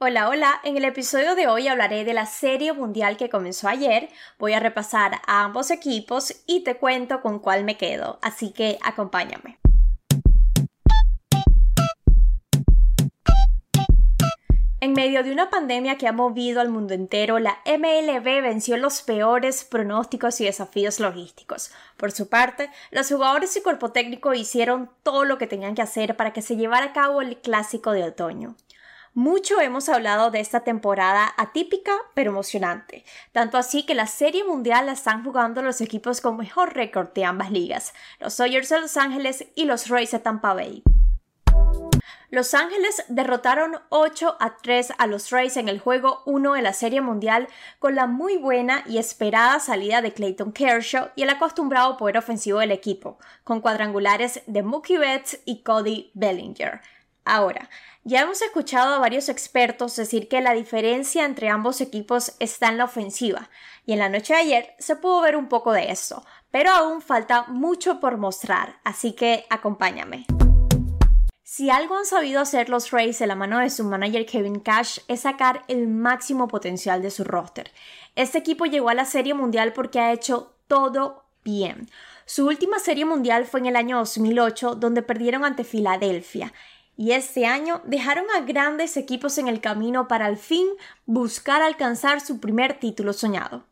Hola, hola, en el episodio de hoy hablaré de la serie mundial que comenzó ayer, voy a repasar a ambos equipos y te cuento con cuál me quedo, así que acompáñame. En medio de una pandemia que ha movido al mundo entero, la MLB venció los peores pronósticos y desafíos logísticos. Por su parte, los jugadores y cuerpo técnico hicieron todo lo que tenían que hacer para que se llevara a cabo el clásico de otoño. Mucho hemos hablado de esta temporada atípica pero emocionante, tanto así que la Serie Mundial la están jugando los equipos con mejor récord de ambas ligas, los Dodgers de Los Ángeles y los Rays de Tampa Bay. Los Ángeles derrotaron 8 a 3 a los Rays en el juego 1 de la Serie Mundial con la muy buena y esperada salida de Clayton Kershaw y el acostumbrado poder ofensivo del equipo, con cuadrangulares de Mookie Betts y Cody Bellinger. Ahora, ya hemos escuchado a varios expertos decir que la diferencia entre ambos equipos está en la ofensiva, y en la noche de ayer se pudo ver un poco de eso, pero aún falta mucho por mostrar, así que acompáñame. Si algo han sabido hacer los Rays de la mano de su manager Kevin Cash es sacar el máximo potencial de su roster. Este equipo llegó a la Serie Mundial porque ha hecho todo bien. Su última Serie Mundial fue en el año 2008, donde perdieron ante Filadelfia y este año dejaron a grandes equipos en el camino para al fin buscar alcanzar su primer título soñado.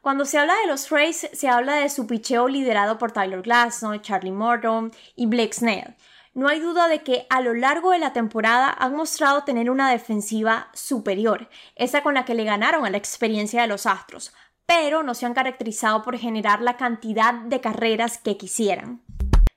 Cuando se habla de los Rays, se habla de su picheo liderado por Tyler Glasnow, Charlie Morton y Blake Snell. No hay duda de que a lo largo de la temporada han mostrado tener una defensiva superior, esa con la que le ganaron a la experiencia de los Astros, pero no se han caracterizado por generar la cantidad de carreras que quisieran.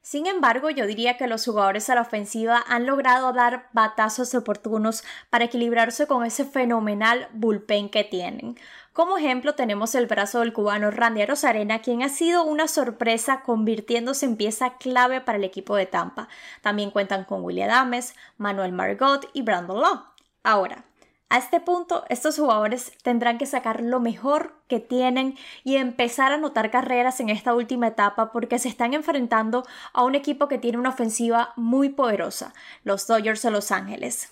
Sin embargo, yo diría que los jugadores a la ofensiva han logrado dar batazos oportunos para equilibrarse con ese fenomenal bullpen que tienen. Como ejemplo tenemos el brazo del cubano Randy Rosarena, quien ha sido una sorpresa convirtiéndose en pieza clave para el equipo de Tampa. También cuentan con William Adames, Manuel Margot y Brandon Law. Ahora, a este punto, estos jugadores tendrán que sacar lo mejor que tienen y empezar a anotar carreras en esta última etapa porque se están enfrentando a un equipo que tiene una ofensiva muy poderosa, los Dodgers de Los Ángeles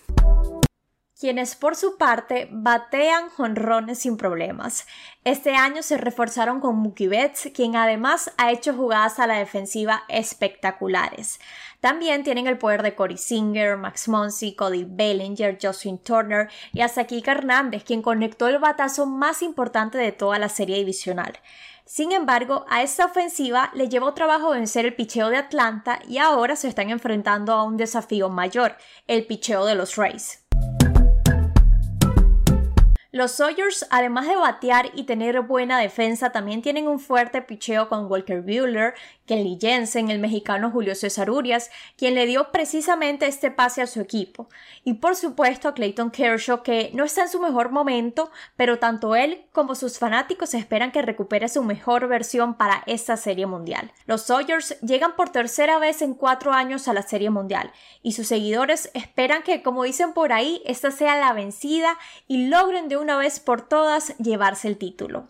quienes por su parte batean jonrones sin problemas. Este año se reforzaron con Mookie Betts, quien además ha hecho jugadas a la defensiva espectaculares. También tienen el poder de Corey Singer, Max Monsi, Cody Bellinger, Justin Turner y hasta Kika Hernández, quien conectó el batazo más importante de toda la serie divisional. Sin embargo, a esta ofensiva le llevó trabajo vencer el picheo de Atlanta y ahora se están enfrentando a un desafío mayor, el picheo de los Rays. Los Sawyers, además de batear y tener buena defensa, también tienen un fuerte picheo con Walker Buehler, Kelly Jensen, el mexicano Julio César Urias, quien le dio precisamente este pase a su equipo. Y por supuesto a Clayton Kershaw, que no está en su mejor momento, pero tanto él como sus fanáticos esperan que recupere su mejor versión para esta Serie Mundial. Los Sawyers llegan por tercera vez en cuatro años a la Serie Mundial, y sus seguidores esperan que, como dicen por ahí, esta sea la vencida y logren de una vez por todas llevarse el título.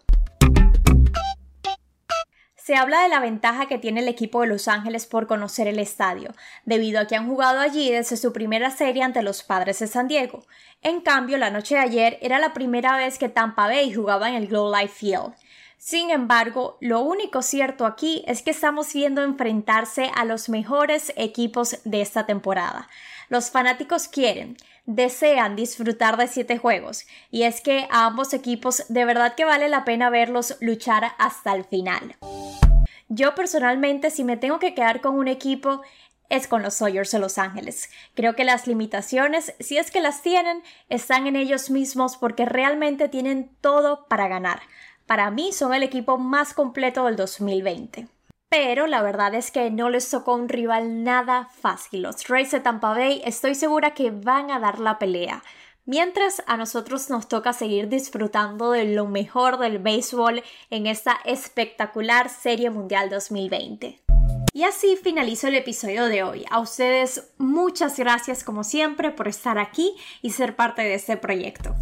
Se habla de la ventaja que tiene el equipo de Los Ángeles por conocer el estadio, debido a que han jugado allí desde su primera serie ante los Padres de San Diego. En cambio, la noche de ayer era la primera vez que Tampa Bay jugaba en el Glow Life Field. Sin embargo, lo único cierto aquí es que estamos viendo enfrentarse a los mejores equipos de esta temporada. Los fanáticos quieren, desean disfrutar de siete juegos y es que a ambos equipos de verdad que vale la pena verlos luchar hasta el final. Yo personalmente si me tengo que quedar con un equipo es con los Sawyers de Los Ángeles. Creo que las limitaciones, si es que las tienen, están en ellos mismos porque realmente tienen todo para ganar. Para mí son el equipo más completo del 2020 pero la verdad es que no les tocó un rival nada fácil. Los Rays de Tampa Bay estoy segura que van a dar la pelea. Mientras a nosotros nos toca seguir disfrutando de lo mejor del béisbol en esta espectacular Serie Mundial 2020. Y así finalizo el episodio de hoy. A ustedes muchas gracias como siempre por estar aquí y ser parte de este proyecto.